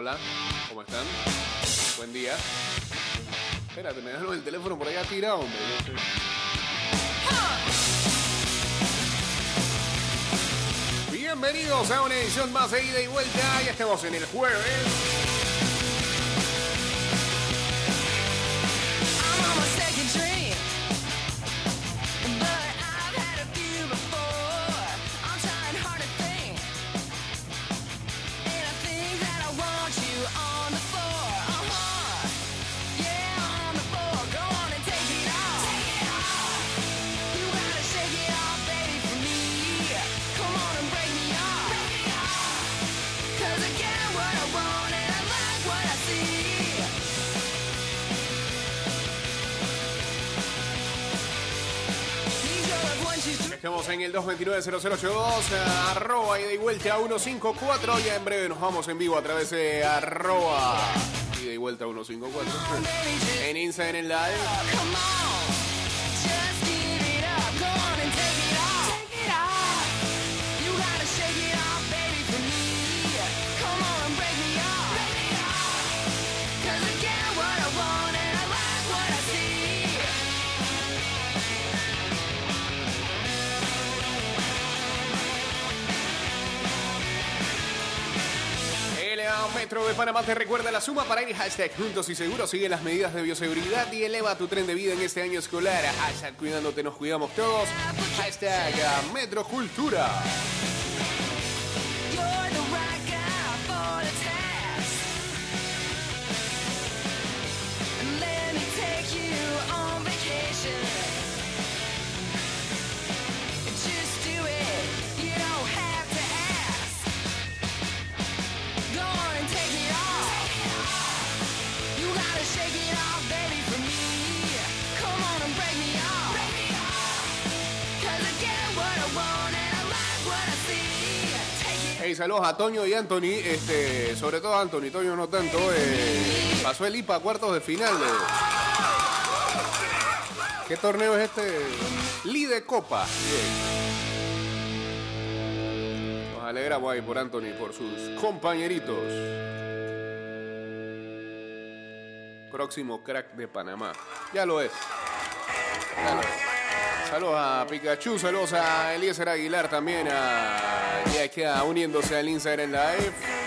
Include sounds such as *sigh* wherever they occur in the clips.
Hola, ¿cómo están? Buen día. Espérate, me dejaron el teléfono por allá tirado, hombre. Bienvenidos a una edición más de ida y vuelta. Ya estamos en el jueves. Estamos en el 229-0082, arroba ida y vuelta 154. Ya en breve nos vamos en vivo a través de arroba ida y vuelta 154. En Instagram en live. Metro de Panamá te recuerda la suma para ir hashtag juntos y seguros. Sigue las medidas de bioseguridad y eleva tu tren de vida en este año escolar. Hashtag cuidándote nos cuidamos todos. Hashtag Metro Cultura. Hey, saludos a Toño y Anthony. Este, sobre todo a Anthony, Toño no tanto. eh, pasó el IPA a cuartos de final. eh. ¿Qué torneo es este? Lide Copa. Bien. Nos alegramos ahí por Anthony, por sus compañeritos. Próximo crack de Panamá. Ya lo es. Ya lo es. Saludos a Pikachu, saludos a Eliezer Aguilar también, a ya uniéndose al Instagram Live.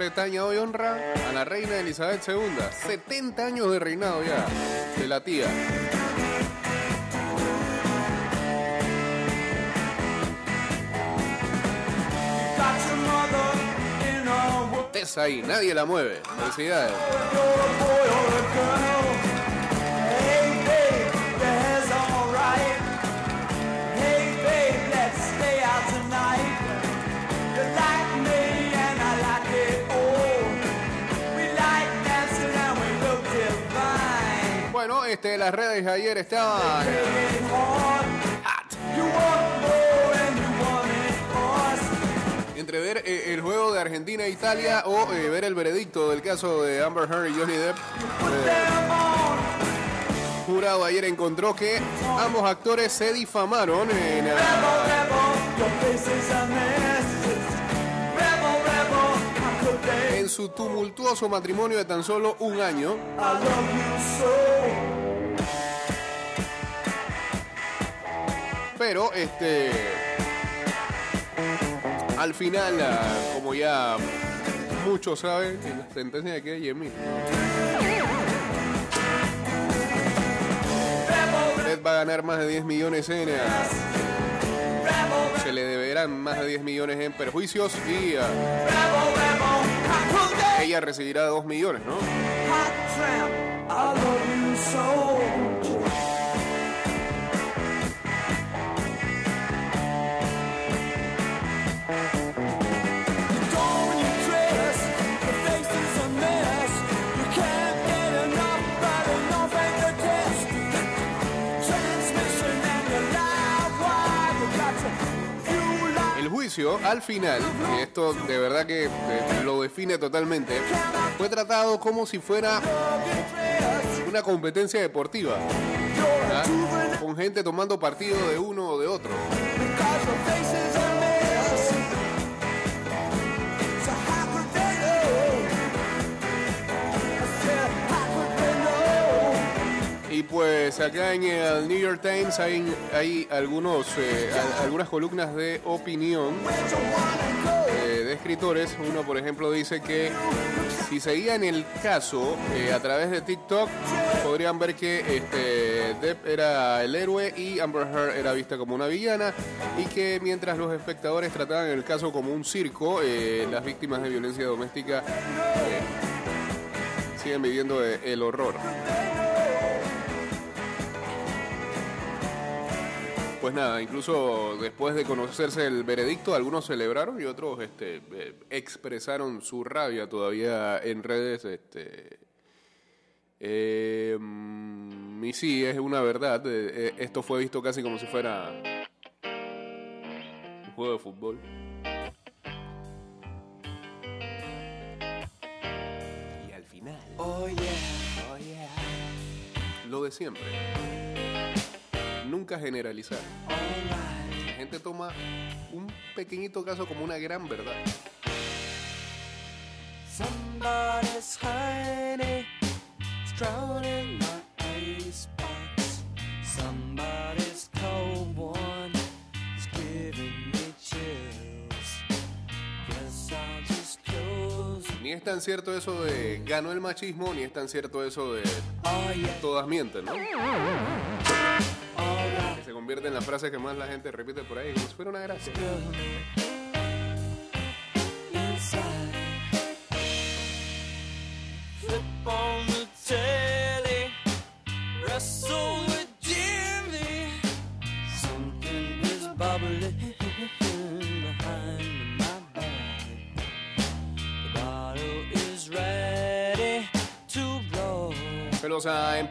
Bretaña hoy honra a la reina Elizabeth II. 70 años de reinado ya de la tía. Tessa ahí, nadie la mueve. Felicidades. Divine. Bueno, este, las redes ayer estaban. Entre ver eh, el juego de Argentina e Italia o eh, ver el veredicto del caso de Amber Heard y Johnny Depp. Eh, jurado ayer encontró que ambos actores se difamaron en. Rebel, rebel, su tumultuoso matrimonio de tan solo un año. Pero este. Al final, ah, como ya muchos saben, en la sentencia de que Jimmy. Usted va a ganar más de 10 millones en. ah, se le deberán más de 10 millones en perjuicios y ah, ella recibirá 2 millones, ¿no? Al final, y esto de verdad que eh, lo define totalmente, fue tratado como si fuera una competencia deportiva, con gente tomando partido de uno o de otro. Y pues acá en el New York Times hay, hay algunos, eh, al- algunas columnas de opinión eh, de escritores. Uno, por ejemplo, dice que si seguían el caso eh, a través de TikTok, podrían ver que este, Depp era el héroe y Amber Heard era vista como una villana y que mientras los espectadores trataban el caso como un circo, las víctimas de violencia doméstica siguen viviendo el horror. Pues nada, incluso después de conocerse el veredicto, algunos celebraron y otros este, eh, expresaron su rabia todavía en redes. Este, eh, mm, y sí, es una verdad. eh, eh, esto fue visto casi como si fuera un juego de fútbol. Y al final, Oh yeah, oh yeah, lo de siempre. Nunca generalizar. La gente toma un pequeñito caso como una gran verdad. Somebody's honey is drowning my icebox. Somebody's cold one is giving me chills. Guess I'll just close. Ni es tan cierto eso de ganó el machismo, ni es tan cierto eso de Oh todas mienten, ¿no? Convierte en la frase que más la gente repite por ahí, como si fuera una gracia.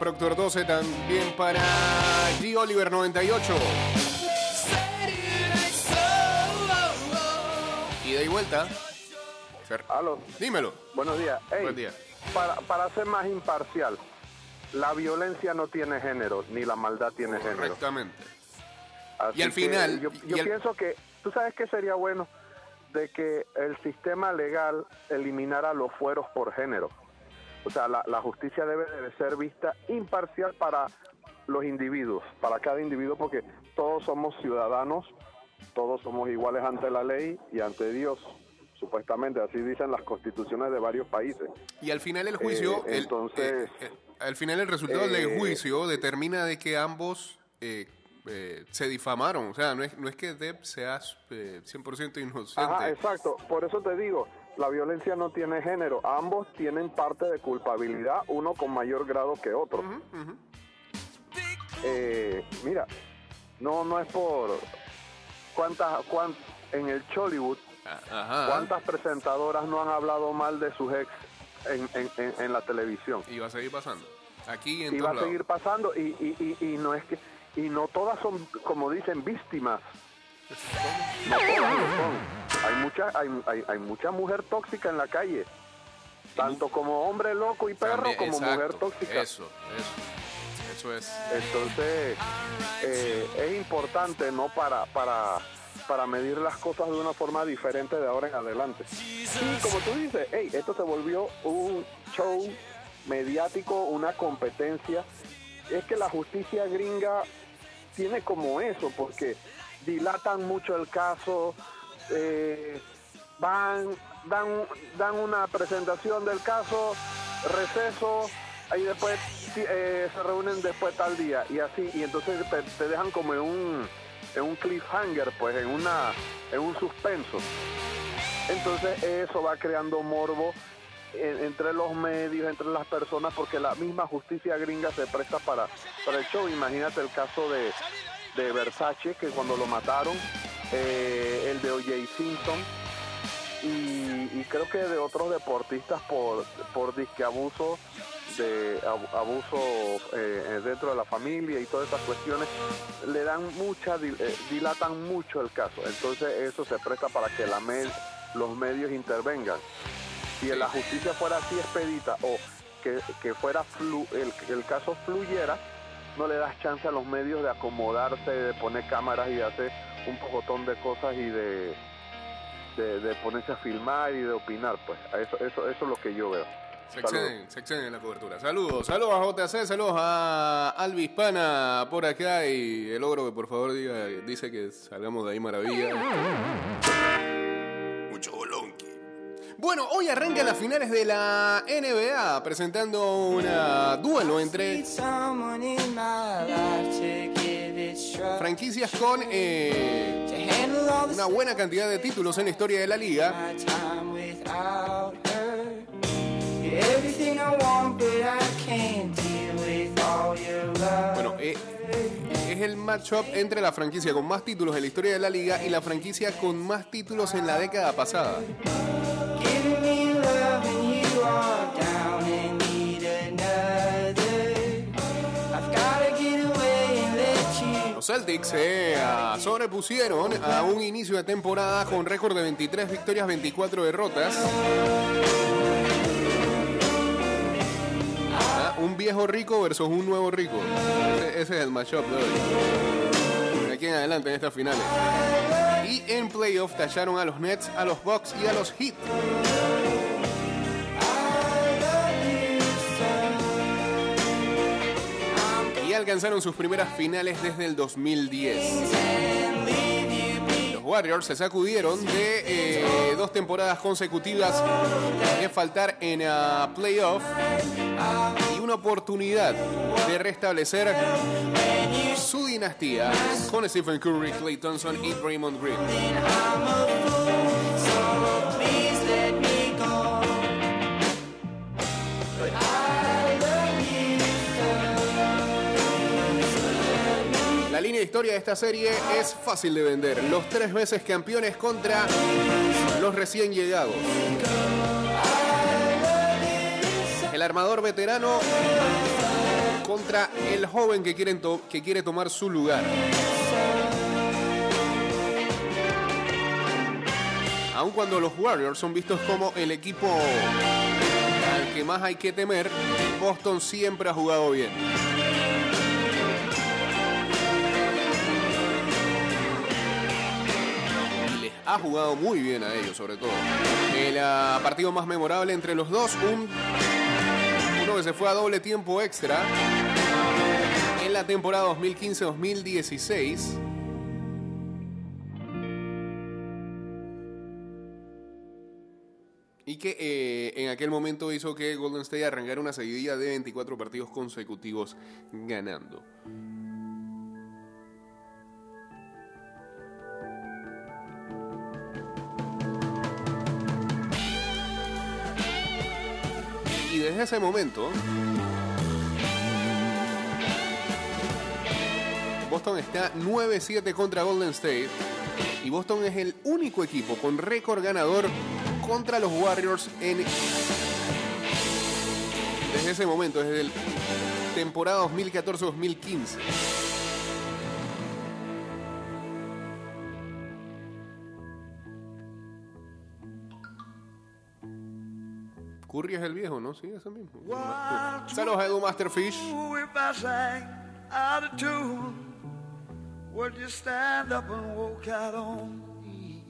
Proctor 12 también para G. Oliver 98. Ida y vuelta. Aló, Dímelo. buenos días. Ey, Buen día. Para, para ser más imparcial, la violencia no tiene género, ni la maldad tiene género. Correctamente. Y al final, Yo, pienso que, ¿tú sabes qué sería bueno? De que el sistema legal eliminara los fueros por género. O sea, la, la justicia debe de ser vista imparcial para los individuos, para cada individuo, porque todos somos ciudadanos, todos somos iguales ante la ley y ante Dios, supuestamente, así dicen las constituciones de varios países. Y al final el juicio, Eh, el- entonces, eh, eh, al final el resultado del juicio determina de que ambos se difamaron. O sea, no es, no es que Depp sea eh, 100% inocente. Ajá, exacto. Por eso te digo, la violencia no tiene género. Ambos tienen parte de culpabilidad, uno con mayor grado que otro. Eh, mira, no, no es por cuántas, cuán- en el Chollywood, Ah, Ajá. cuántas presentadoras no han hablado mal de sus ex en, en- en- en la televisión. Y va a seguir pasando. Aquí en Y va a seguir pasando y, y, y, y no es que y no todas son como dicen víctimas. *laughs* No todas lo son. Hay mucha hay, hay, hay mucha mujer tóxica en la calle. Tanto como hombre loco y perro También, como exacto. mujer tóxica. Eso, eso. Eso es. Entonces, eh, es importante, ¿no? Para, para, para medir las cosas de una forma diferente de ahora en adelante. Y como tú dices, hey, esto se volvió un show mediático, una competencia. Es que la justicia gringa tiene como eso, porque dilatan mucho el caso, eh, van, dan, dan una presentación del caso, receso, ahí después eh, se reúnen después tal día y así, y entonces te, te dejan como en un, en un cliffhanger, pues en una, en un suspenso. Entonces eso va creando morbo en- entre los medios, entre las personas, porque la misma justicia gringa se presta para, para el show. Imagínate el caso de, de Versace, que cuando lo mataron, eh, el de O.J. Simpson, y, y creo que de otros deportistas por, por disque abuso, de abu- abuso eh, dentro de la familia y todas estas cuestiones, le dan mucha, eh, dilatan mucho el caso. Entonces eso se presta para que la med- los medios intervengan. Si la justicia fuera así expedita o que, que fuera flu- el, el caso fluyera, no le das chance a los medios de acomodarse, de poner cámaras y de hacer un pocotón de cosas y de, de, de ponerse a filmar y de opinar, pues. Eso, eso, eso es lo que yo veo. Se exceden, se exceden en la cobertura. Saludos, saludos a JC, saludos a Albi Hispana por acá y el ogro que por favor diga, dice que salgamos de ahí maravilla. Mucho bolonqui. Bueno, hoy arrancan las finales de la NBA presentando un duelo entre franquicias con eh, una buena cantidad de títulos en la historia de la liga. Bueno, eh, es el matchup entre la franquicia con más títulos en la historia de la liga y la franquicia con más títulos en la década pasada. Celtics se ah, sobrepusieron a un inicio de temporada con récord de 23 victorias, 24 derrotas. Ah, un viejo rico versus un nuevo rico. Ese, ese es el matchup de hoy. De aquí en adelante en estas finales. Y en playoff tallaron a los Nets, a los Bucks y a los Heat. Alcanzaron sus primeras finales desde el 2010. Los Warriors se sacudieron de eh, dos temporadas consecutivas de faltar en ah, playoff y una oportunidad de restablecer su dinastía con Stephen Curry, Clay Thompson y Draymond Green. De historia de esta serie es fácil de vender. Los tres veces campeones contra los recién llegados. El armador veterano contra el joven que, quieren que quiere tomar su lugar. Aun cuando los Warriors son vistos como el equipo al que más hay que temer, Boston siempre ha jugado bien. Ha jugado muy bien a ellos, sobre todo. El ah, partido más memorable entre los dos, un, uno que se fue a doble tiempo extra en la temporada 2015-2016. Y que eh, en aquel momento hizo que Golden State arrancara una seguidilla de 24 partidos consecutivos ganando. Desde ese momento, Boston está 9-7 contra Golden State. Y Boston es el único equipo con récord ganador contra los Warriors en. Desde ese momento, desde el temporada 2014-2015. Curry es el viejo, ¿no? Sí, ese mismo. Saludos Edu Masterfish. I sang out of tune? Would you stand up and walk out on me?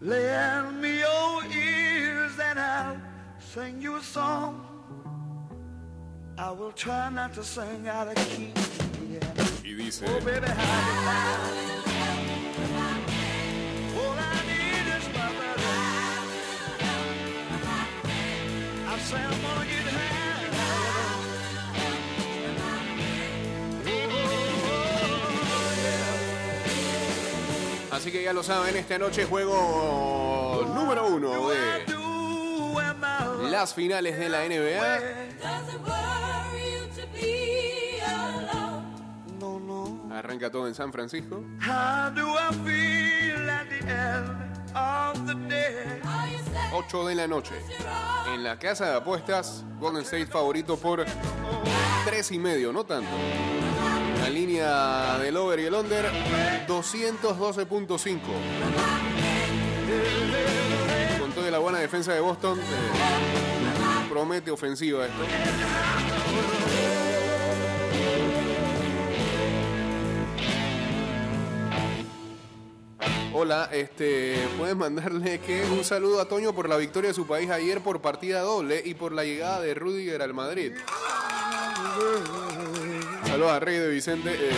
Lend me your ears and I'll sing you a song. I will try not to sing out of key. Yeah. Y dice, Oh, baby, how you like? All I need así que ya lo saben, esta noche juego número uno de las finales de la NBA. Arranca todo en San Francisco. How do I feel at the end of the day? Are you sad? 8 de la noche. En la casa de apuestas, Golden State favorito por 3 y medio, no tanto. La línea del over y el under, 212.5. Con toda la buena defensa de Boston, eh, promete ofensiva esto. Hola, este, puedes mandarle que un saludo a Toño por la victoria de su país ayer por partida doble y por la llegada de Rudiger al Madrid. Saludos a Rey de Vicente. eh.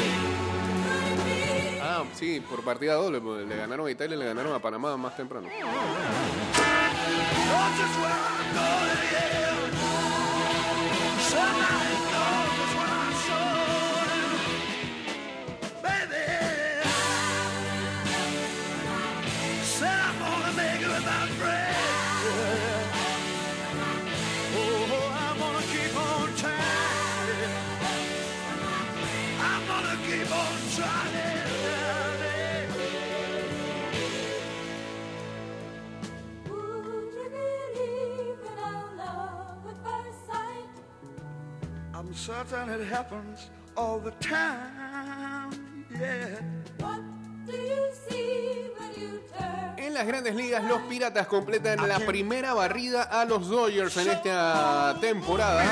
Ah, sí, por partida doble, pues, le ganaron a Italia y le ganaron a Panamá más temprano. Certain it happens all the time. Yeah. What do you see when you turn? En las grandes ligas, los Piratas completan la primera barrida a los Dodgers en esta temporada.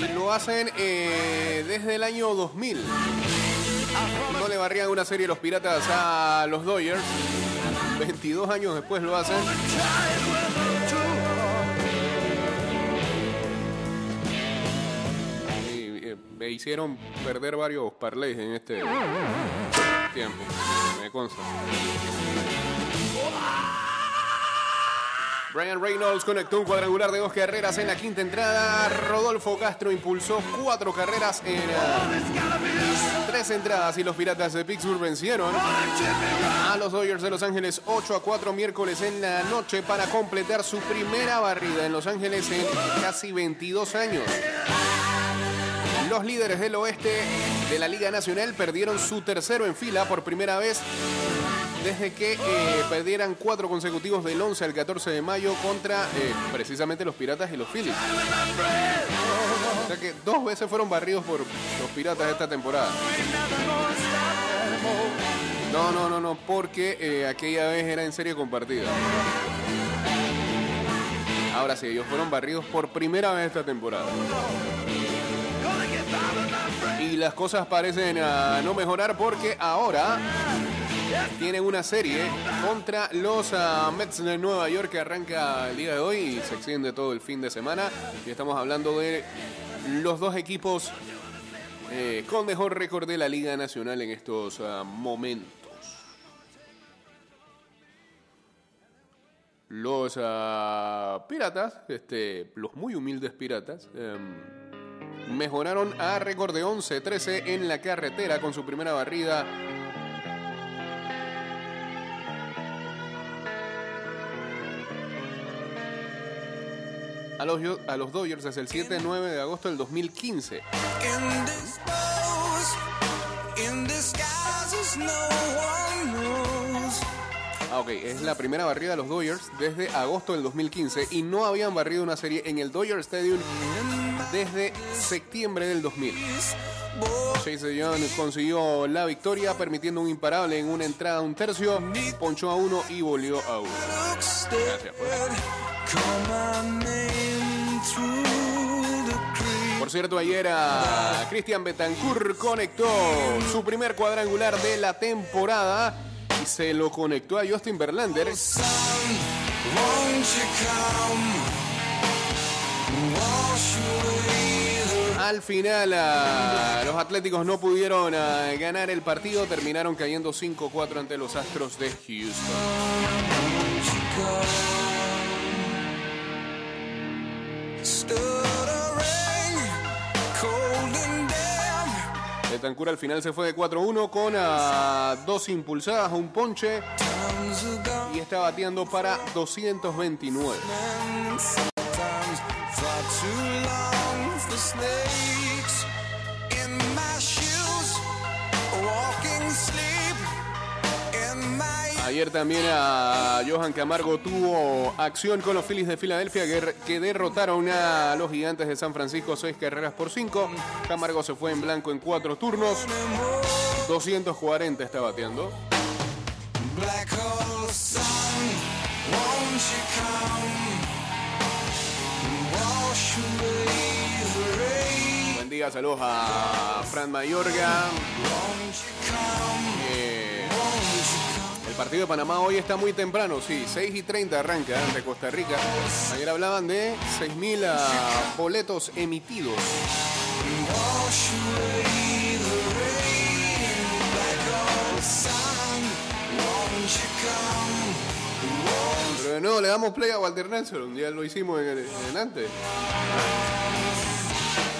Be Lo hacen eh, desde el año 2000. No le barrían una serie los Piratas a los Dodgers. 22 años después lo hacen. eh, me hicieron perder varios parlays en este tiempo. Me consta. Brian Reynolds conectó un cuadrangular de dos carreras en la quinta entrada. Rodolfo Castro impulsó cuatro carreras en eh, tres entradas y los Piratas de Pittsburgh vencieron a los Dodgers de Los Ángeles 8 a 4 miércoles en la noche para completar su primera barrida en Los Ángeles en casi 22 años. Los líderes del oeste de la Liga Nacional perdieron su tercero en fila por primera vez desde que eh, perdieran cuatro consecutivos del 11 al 14 de mayo contra eh, precisamente los Piratas y los Phillies. O sea que dos veces fueron barridos por los Piratas esta temporada. No, no, no, no, porque eh, aquella vez era en serie compartida. Ahora sí, ellos fueron barridos por primera vez esta temporada. Y las cosas parecen ah, no mejorar porque ahora tienen una serie contra los ah, Mets de Nueva York que arranca el día de hoy y se extiende todo el fin de semana. Y estamos hablando de los dos equipos eh, con mejor récord de la Liga Nacional en estos ah, momentos. Los piratas, este, los muy humildes piratas, em, mejoraron a récord de 11-13 en la carretera con su primera barrida. A los, a los Dodgers desde el 7-9 de agosto del 2015. Indisposed, in disguises no one knows. Ah, ok, es la primera barrida de los Dodgers desde agosto del 2015 y no habían barrido una serie en el Dodger Stadium desde septiembre del 2000. Chase Young consiguió la victoria permitiendo un imparable en una entrada un tercio, ponchó a uno y volvió a uno. Gracias, pues. Por cierto, ayer a Cristian Betancourt conectó su primer cuadrangular de la temporada y se lo conectó a Justin Verlander. Al final, ah, los Atléticos no pudieron ah, ganar el partido, terminaron cayendo 5-4 ante los Astros de Houston. a. Betancourt al final se fue de 4-1 con ah, dos impulsadas, un ponche y está bateando para 229. Ayer también a Johan Camargo tuvo acción con los Phillies de Filadelfia que, derrotaron a los gigantes de San Francisco seis carreras por cinco. Camargo se fue en blanco en cuatro turnos. 240 está bateando. black hole sun. Won't you come? Saludos a Fran Mayorga. Eh, el partido de Panamá hoy está muy temprano, sí, 6 y 30 arranca ante Costa Rica. Ayer hablaban de 6.000 ah, boletos emitidos. Pero de nuevo le damos play a Walter Nelson, un día lo hicimos en, en antes.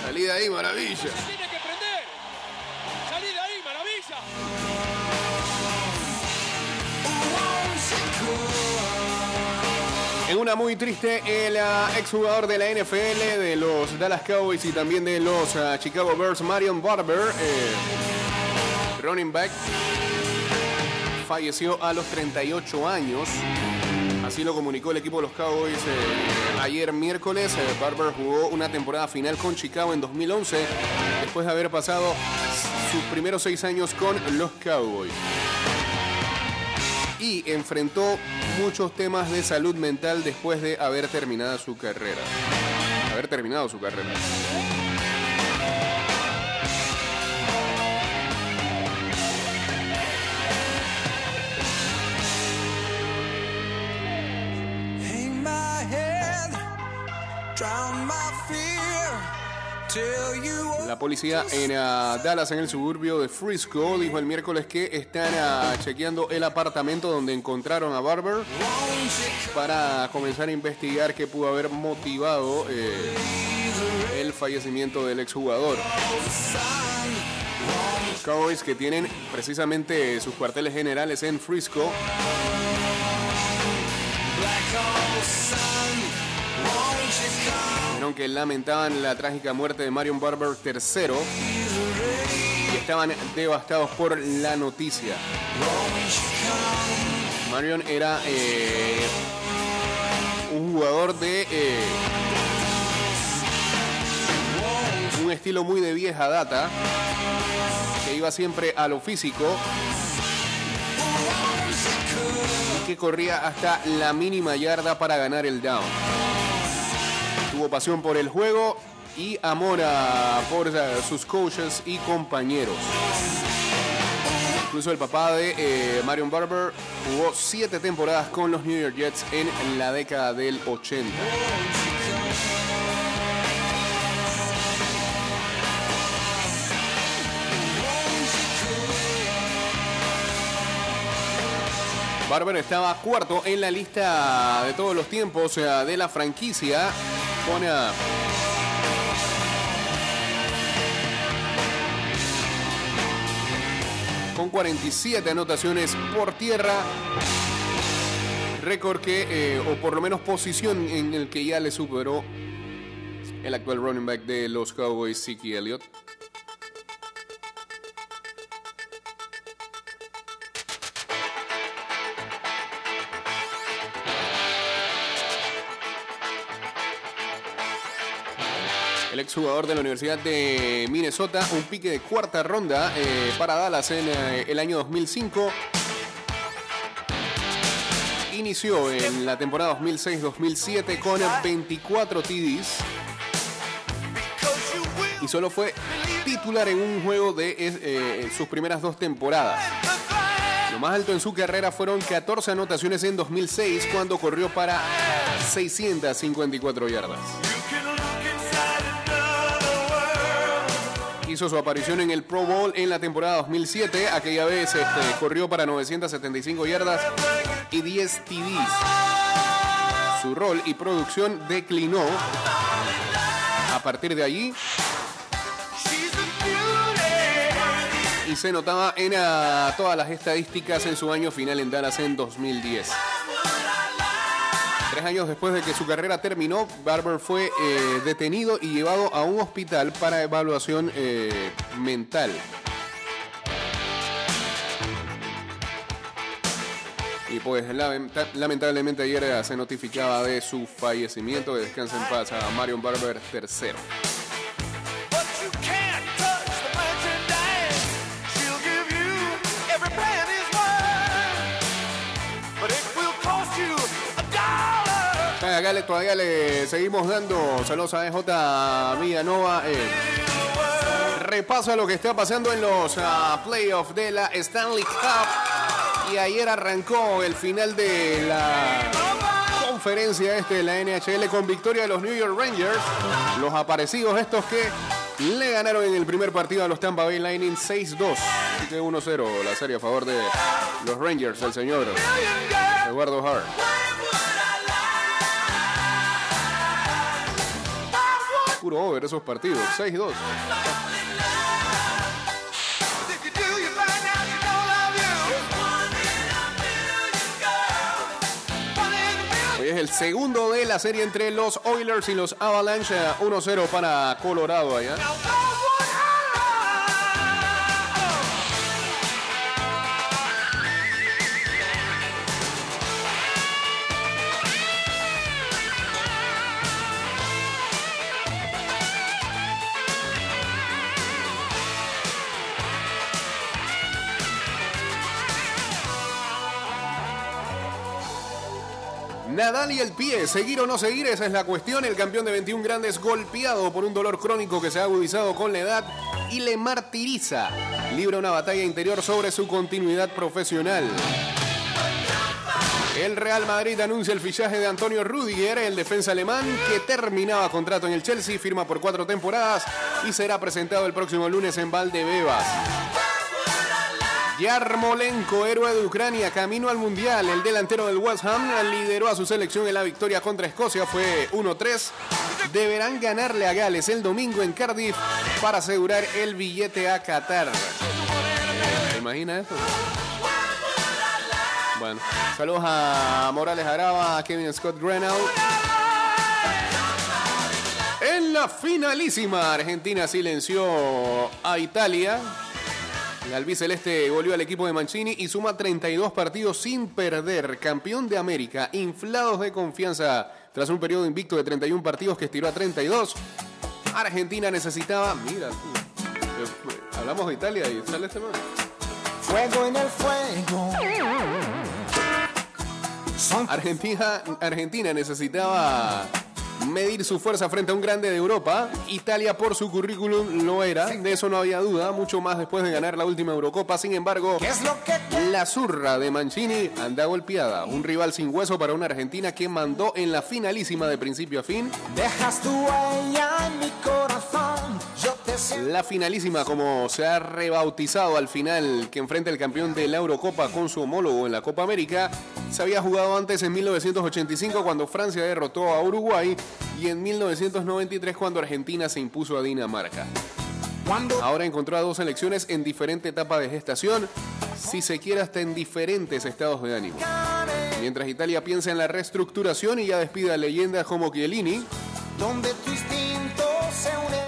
Salida ahí, maravilla. tiene que prender. Salí de ahí, maravilla. En una muy triste, el ah, exjugador de la NFL, de los Dallas Cowboys y también de los ah, Chicago Bears, Marion Barber, eh, running back, falleció a los 38 años. Así lo comunicó el equipo de los Cowboys eh, ayer miércoles. Eh, Barber jugó una temporada final con Chicago en 2011, después de haber pasado sus primeros seis años con los Cowboys y enfrentó muchos temas de salud mental después de haber terminado su carrera. Haber terminado su carrera. La policía en ah, Dallas, en el suburbio de Frisco, dijo el miércoles que están ah, chequeando el apartamento donde encontraron a Barber para comenzar a investigar qué pudo haber motivado eh, el fallecimiento del exjugador. Cowboys que tienen precisamente sus cuarteles generales en Frisco dijeron que lamentaban la trágica muerte de Marion Barber III y estaban devastados por la noticia. Marion era eh, un jugador de eh, un estilo muy de vieja data que iba siempre a lo físico y que corría hasta la mínima yarda para ganar el down. Tuvo pasión por el juego y amor a- por eh, sus coaches y compañeros. Incluso el papá de eh, Marion Barber jugó siete temporadas con los New York Jets en la década del 80. Barber estaba cuarto en la lista de todos los tiempos eh, de la franquicia. Con 47 anotaciones por tierra. Récord que, eh, o por lo menos posición en el que ya le superó el actual running back de los Cowboys, Zeke Elliott. El exjugador de la Universidad de Minnesota, un pique de cuarta ronda eh, para Dallas en eh, el año 2005. Inició en la temporada 2006-2007 con 24 TDs. Y solo fue titular en un juego de eh, sus primeras dos temporadas. Lo más alto en su carrera fueron 14 anotaciones en 2006 cuando corrió para 654 yardas. Hizo su aparición en el Pro Bowl en la temporada 2007. Aquella vez este, corrió para 975 yardas y 10 TDs. Su rol y producción declinó. A partir de allí, y se notaba en ah, todas las estadísticas en su año final en Dallas en 2010. Años después de que su carrera terminó, Barber fue eh, detenido y llevado a un hospital para evaluación eh, mental. Y pues lamenta- lamentablemente ayer eh, se notificaba de su fallecimiento. Que descansa en paz a Marion Barber III. Todavía le seguimos dando saludos a EJ Villanova. eh, repaso a lo que está pasando en los ah, playoffs de la Stanley Cup. Y ayer arrancó el final de la conferencia este de la NHL con victoria de los New York Rangers. Los aparecidos estos que le ganaron en el primer partido a los Tampa Bay Lightning 6-2. Así que 1-0 la serie a favor de los Rangers, el señor Eduardo Hart. Puro over esos partidos, 6-2. If you do, you find out she don't love you. One in a million. Hoy es el segundo de la serie entre los Oilers y los Avalanche. 1-0 para Colorado allá. Nadal y el pie, seguir o no seguir, esa es la cuestión. El campeón de 21 grandes golpeado por un dolor crónico que se ha agudizado con la edad y le martiriza. Libra una batalla interior sobre su continuidad profesional. El Real Madrid anuncia el fichaje de Antonio Rudiger, el defensa alemán que terminaba contrato en el Chelsea, firma por cuatro temporadas y será presentado el próximo lunes en Valdebebas. Yarmolenko, héroe de Ucrania, camino al Mundial. El delantero del West Ham lideró a su selección en la victoria contra Escocia. Fue 1-3. Deberán ganarle a Gales el domingo en Cardiff para asegurar el billete a Qatar. ¿Te imaginas eso? Bueno, saludos a Morales Araba, a Kevin Scott Grenell. En la finalísima, Argentina silenció a Italia. El albiceleste goleó al equipo de Mancini y suma 32 partidos sin perder. Campeón de América, inflados de confianza tras un periodo invicto de 31 partidos que estiró a 32. Argentina necesitaba. Mira, tú, hablamos de Italia y sale este man. Fuego en el fuego. Argentina, Argentina necesitaba medir su fuerza frente a un grande de Europa. Italia por su currículum lo era, de eso no había duda, mucho más después de ganar la última Eurocopa. Sin embargo, ¿Qué es lo que la zurra de Mancini anda golpeada. Un rival sin hueso para una Argentina que mandó en la finalísima de principio a fin. dejas tu huella en mi corazón? La finalísima, como se ha rebautizado al final, que enfrenta el campeón de la Eurocopa con su homólogo en la Copa América, se había jugado antes en 1985 cuando Francia derrotó a Uruguay y en 1993 cuando Argentina se impuso a Dinamarca. Ahora encontró a dos selecciones en diferente etapa de gestación, si se quiere hasta en diferentes estados de ánimo. Mientras Italia piensa en la reestructuración y ya despide a leyendas como Chiellini,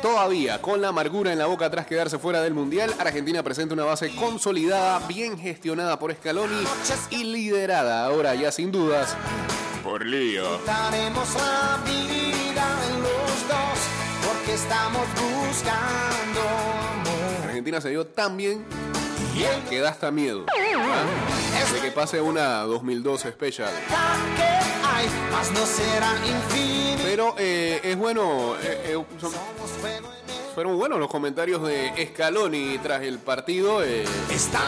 Todavía con la amargura en la boca tras quedarse fuera del Mundial, Argentina presenta una base consolidada, bien gestionada por Scaloni y liderada ahora ya sin dudas por Lío. Argentina se dio tan bien que da hasta miedo ¿ah? de que pase una 2012 especial. Que hay, mas no será infinito. Pero eh, es bueno, eh, eh, son, Fueron buenos los comentarios de Scaloni tras el partido. eh,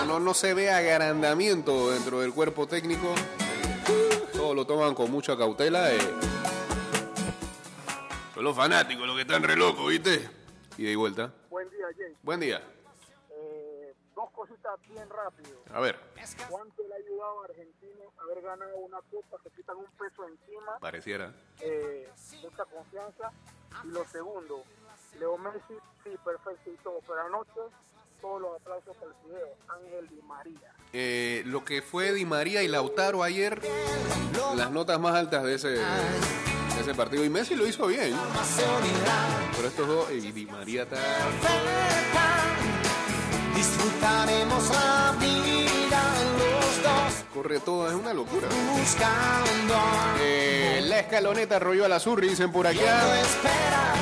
no, no se ve agrandamiento dentro del cuerpo técnico. todo lo toman con mucha cautela. eh. Son los fanáticos los que están re locos, ¿viste? Y de vuelta. Buen día, Jay. Buen día. Dos cositas bien rápido. A ver, ¿Cuánto le ha ayudado a Argentina haber ganado una copa? Se quitan un peso encima, pareciera. eh, mucha confianza. Y lo segundo, Leo Messi, sí, perfecto y todo, pero anoche todos los aplausos para el video, Ángel Di María. Eh, lo que fue Di María y Lautaro ayer, las notas más altas de ese, de ese partido. Y Messi lo hizo bien. Pero estos dos, y Di María está... Disfrutaremos la vida los dos Corre todo, es una locura. buscando Eh, la escaloneta rollo a la surri, dicen por acá. espera.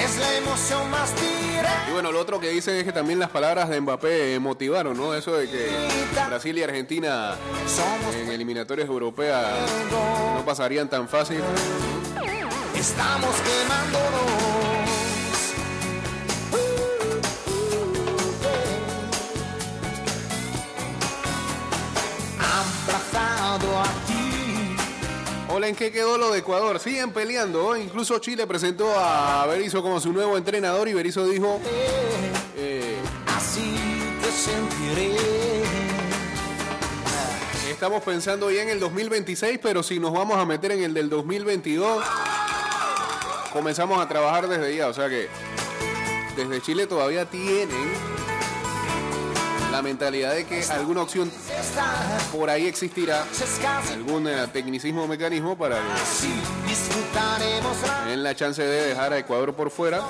Es la emoción más directa. Y bueno, lo otro que dicen es que también las palabras de Mbappé eh, motivaron, ¿no? Eso de que Brasil y Argentina en eliminatorias europeas no pasarían tan fácil. Estamos quemándonos. Hola, ¿en qué quedó lo de Ecuador? Siguen peleando. ¿eh? Incluso Chile presentó a Berizzo como su nuevo entrenador y Berizzo dijo... eh, Así te sentiré. Estamos pensando ya en el 2026, pero si nos vamos a meter en el del 2022, comenzamos a trabajar desde ya. O sea que desde Chile todavía tienen la mentalidad de que alguna opción por ahí existirá, algún eh, tecnicismo o mecanismo para que disfrutaremos la- chance de dejar a Ecuador por fuera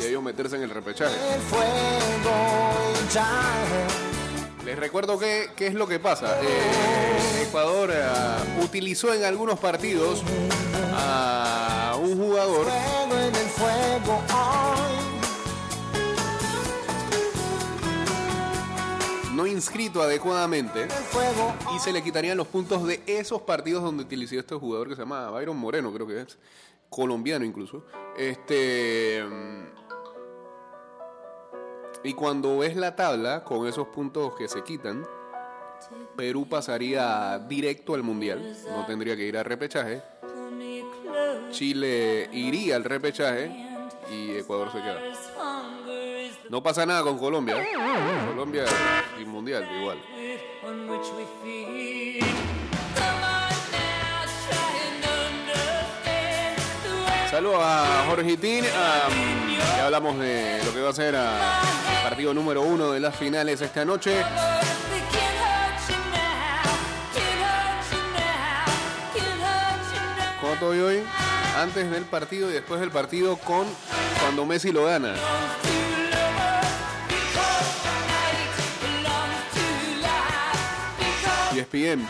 y ellos meterse en el repechaje. Les recuerdo que, qué es lo que pasa. Eh, Ecuador eh, utilizó en algunos partidos a un jugador inscrito adecuadamente y se le quitarían los puntos de esos partidos donde utilizó este jugador que se llama Byron Moreno, creo que es colombiano incluso. Este y cuando ves la tabla con esos puntos que se quitan, Perú pasaría directo al mundial, no tendría que ir al repechaje. Chile iría al repechaje y Ecuador se queda. No pasa nada con Colombia. ¿eh? Colombia y mundial igual. Saludos a Jorgitín. ya hablamos de lo que va a ser el partido número uno de las finales esta noche. ¿Cómo estoy hoy? Antes del partido y después del partido con cuando Messi lo gana. ESPN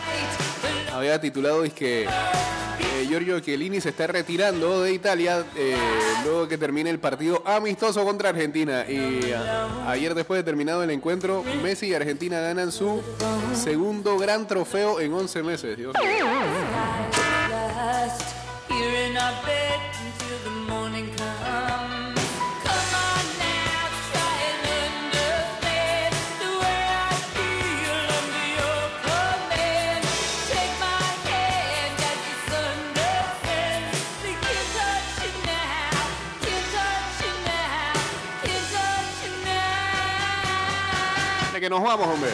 había titulado es que eh, Giorgio Chiellini se está retirando de Italia eh, luego que termine el partido amistoso contra Argentina. Y ayer después de terminado el encuentro, Messi y Argentina ganan su segundo gran trofeo en 11 meses. Que nos vamos, hombre.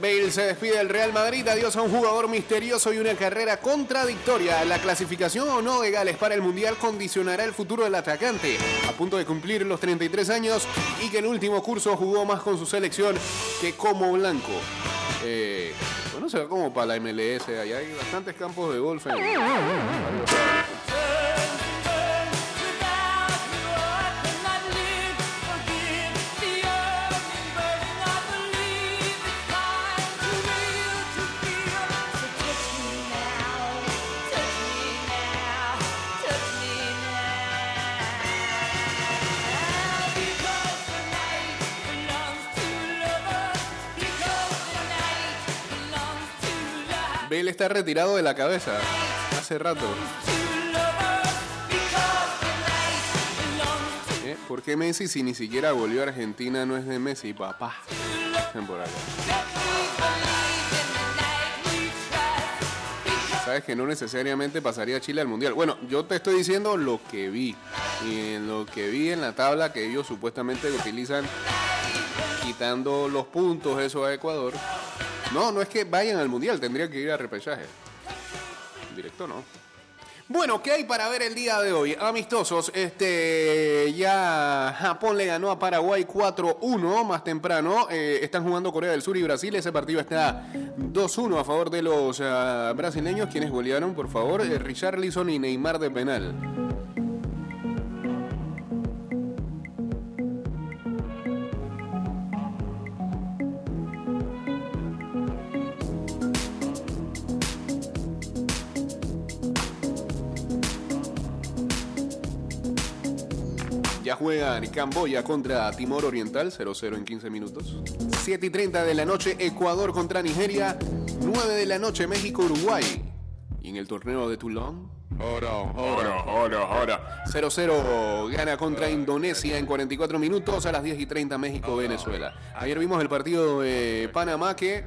Bale se despide del Real Madrid, adiós a un jugador misterioso y una carrera contradictoria. La clasificación o no de Gales para el Mundial condicionará el futuro del atacante, a punto de cumplir los 33 años y que en último curso jugó más con su selección que como blanco. Eh, bueno, se va como para la MLS, allá hay bastantes campos de golf en. Está retirado de la cabeza hace rato. ¿Eh? ¿Por qué Messi si ni siquiera volvió a Argentina no es de Messi, papá? Por acá. Sabes que no necesariamente pasaría Chile al Mundial. Bueno, yo te estoy diciendo lo que vi. Y lo que vi en la tabla que ellos supuestamente utilizan quitando los puntos eso a Ecuador. No, no es que vayan al Mundial, tendría que ir a repechaje. Directo no. Bueno, ¿qué hay para ver el día de hoy? Amistosos, este ya Japón le ganó a Paraguay 4-1 más temprano. Eh, están jugando Corea del Sur y Brasil. Ese partido está 2-1 a favor de los ah, brasileños, quienes golearon, por favor, eh, Richarlison y Neymar de penal. Ya juegan Camboya contra Timor Oriental, 0-0 en 15 minutos. 7 y 30 de la noche, Ecuador contra Nigeria. 9 de la noche, México, Uruguay. Y en el torneo de Toulon. Ahora, ahora, ahora, ahora. 0-0 gana contra Indonesia en 44 minutos a las 10 y 30 México, Venezuela. Ayer vimos el partido de Panamá que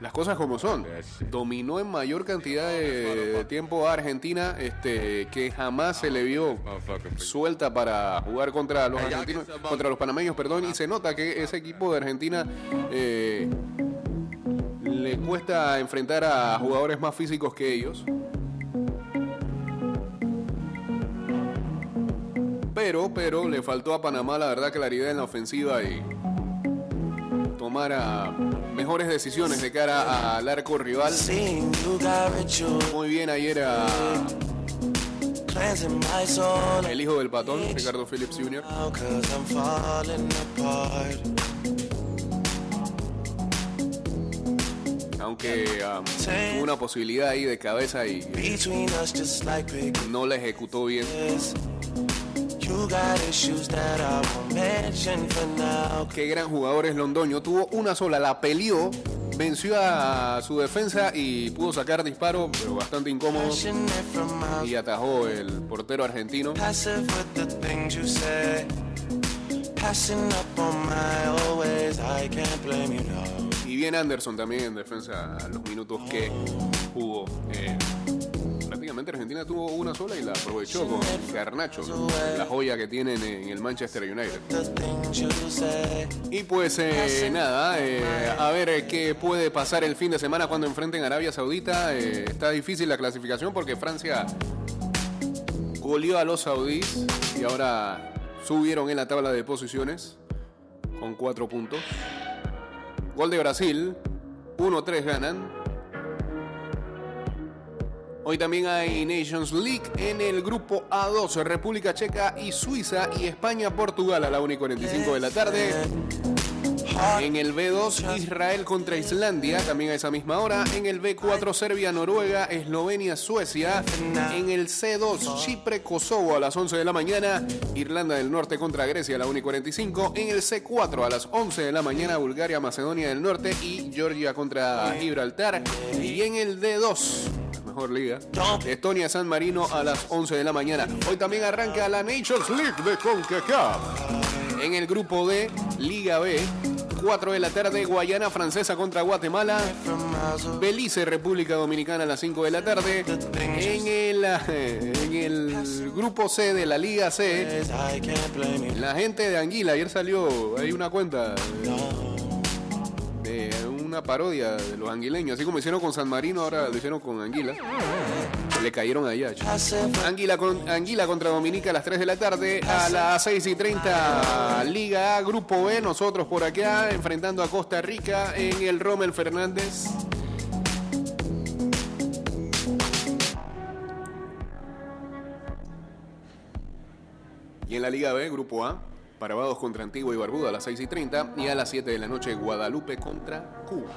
las cosas como son. Dominó en mayor cantidad de tiempo a Argentina este, que jamás se le vio suelta para jugar contra los argentinos, contra los panameños, perdón, y se nota que ese equipo de Argentina eh, le cuesta enfrentar a jugadores más físicos que ellos. Pero, pero le faltó a Panamá la verdad claridad en la ofensiva y tomar a mejores decisiones de cara al arco rival. Muy bien ayer a el hijo del patón, Ricardo Phillips Jr. Aunque um, tuvo una posibilidad ahí de cabeza y no la ejecutó bien. Qué gran jugador es Londoño. Tuvo una sola, la peleó, venció a su defensa y pudo sacar disparo, pero bastante incómodo. Y atajó el portero argentino. Y bien Anderson también en defensa los minutos que jugó. Eh, Argentina tuvo una sola y la aprovechó con Garnacho, la joya que tienen en el Manchester United. Y pues eh, nada, eh, a ver qué puede pasar el fin de semana cuando enfrenten Arabia Saudita. Eh, está difícil la clasificación porque Francia goleó a los saudíes y ahora subieron en la tabla de posiciones con cuatro puntos. Gol de Brasil, 1-3 ganan. Hoy también hay Nations League en el grupo A2, República Checa y Suiza y España-Portugal a la 1 y 45 de la tarde. En el B2, Israel contra Islandia, también a esa misma hora. En el B4, Serbia, Noruega, Eslovenia, Suecia. En el C2, Chipre, Kosovo a las 11 de la mañana. Irlanda del Norte contra Grecia a la 1 y 45. En el C4, a las 11 de la mañana, Bulgaria, Macedonia del Norte y Georgia contra Gibraltar. Y en el D2, la mejor liga, Estonia, San Marino a las 11 de la mañana. Hoy también arranca la Nations League de CONCACAF. En el grupo D, Liga B, 4 de la tarde, Guayana Francesa contra Guatemala. Belice, República Dominicana a las 5 de la tarde. En el, *laughs* en el grupo C de la Liga C, la gente de Anguila, ayer salió, hay una cuenta de una parodia de los anguileños, así como hicieron con San Marino, ahora lo hicieron con Anguila. Le cayeron allá. Anguila, Anguila contra Dominica a las 3 de la tarde. A las 6 y 30, Liga A, Grupo B. Nosotros por acá, enfrentando a Costa Rica en el Rommel Fernández. Y en la Liga B, Grupo A, Barbados contra Antigua y Barbuda a las 6 y 30. Y a las 7 de la noche, Guadalupe contra Cuba.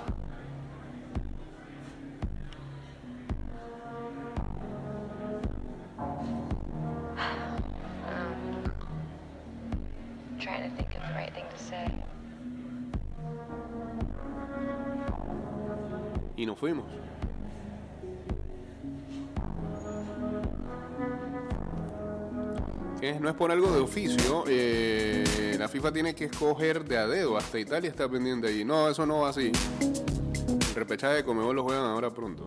Y nos fuimos. No es por algo de oficio. eh, la FIFA tiene que escoger de a dedo. Hasta Italia está pendiente ahí. No, eso no va así. Repechaje de Comebol lo juegan ahora pronto.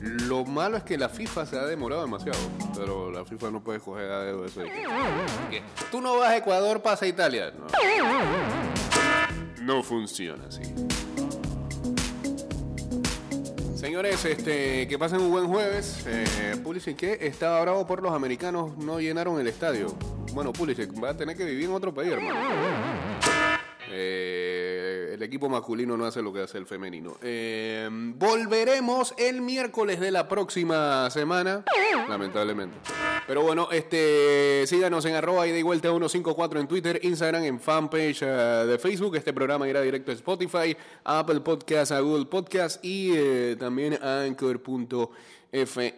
Lo malo es que la FIFA se ha demorado demasiado. Pero la FIFA no puede escoger a dedo eso. que Tú no vas a Ecuador, pasa a Italia. No, no funciona así. Señores, este, que pasen un buen jueves. Eh, Pulisic, que estaba bravo por los americanos, no llenaron el estadio. Bueno, Pulisic, va a tener que vivir en otro país, hermano. Eh, el equipo masculino no hace lo que hace el femenino. Eh, volveremos el miércoles de la próxima semana, lamentablemente. Pero bueno, este, síganos en arroba y vuelta 154 en Twitter, Instagram, en fanpage eh, de Facebook. Este programa irá directo a Spotify, a Apple Podcast, a Google Podcast y eh, también a Anchor.fm.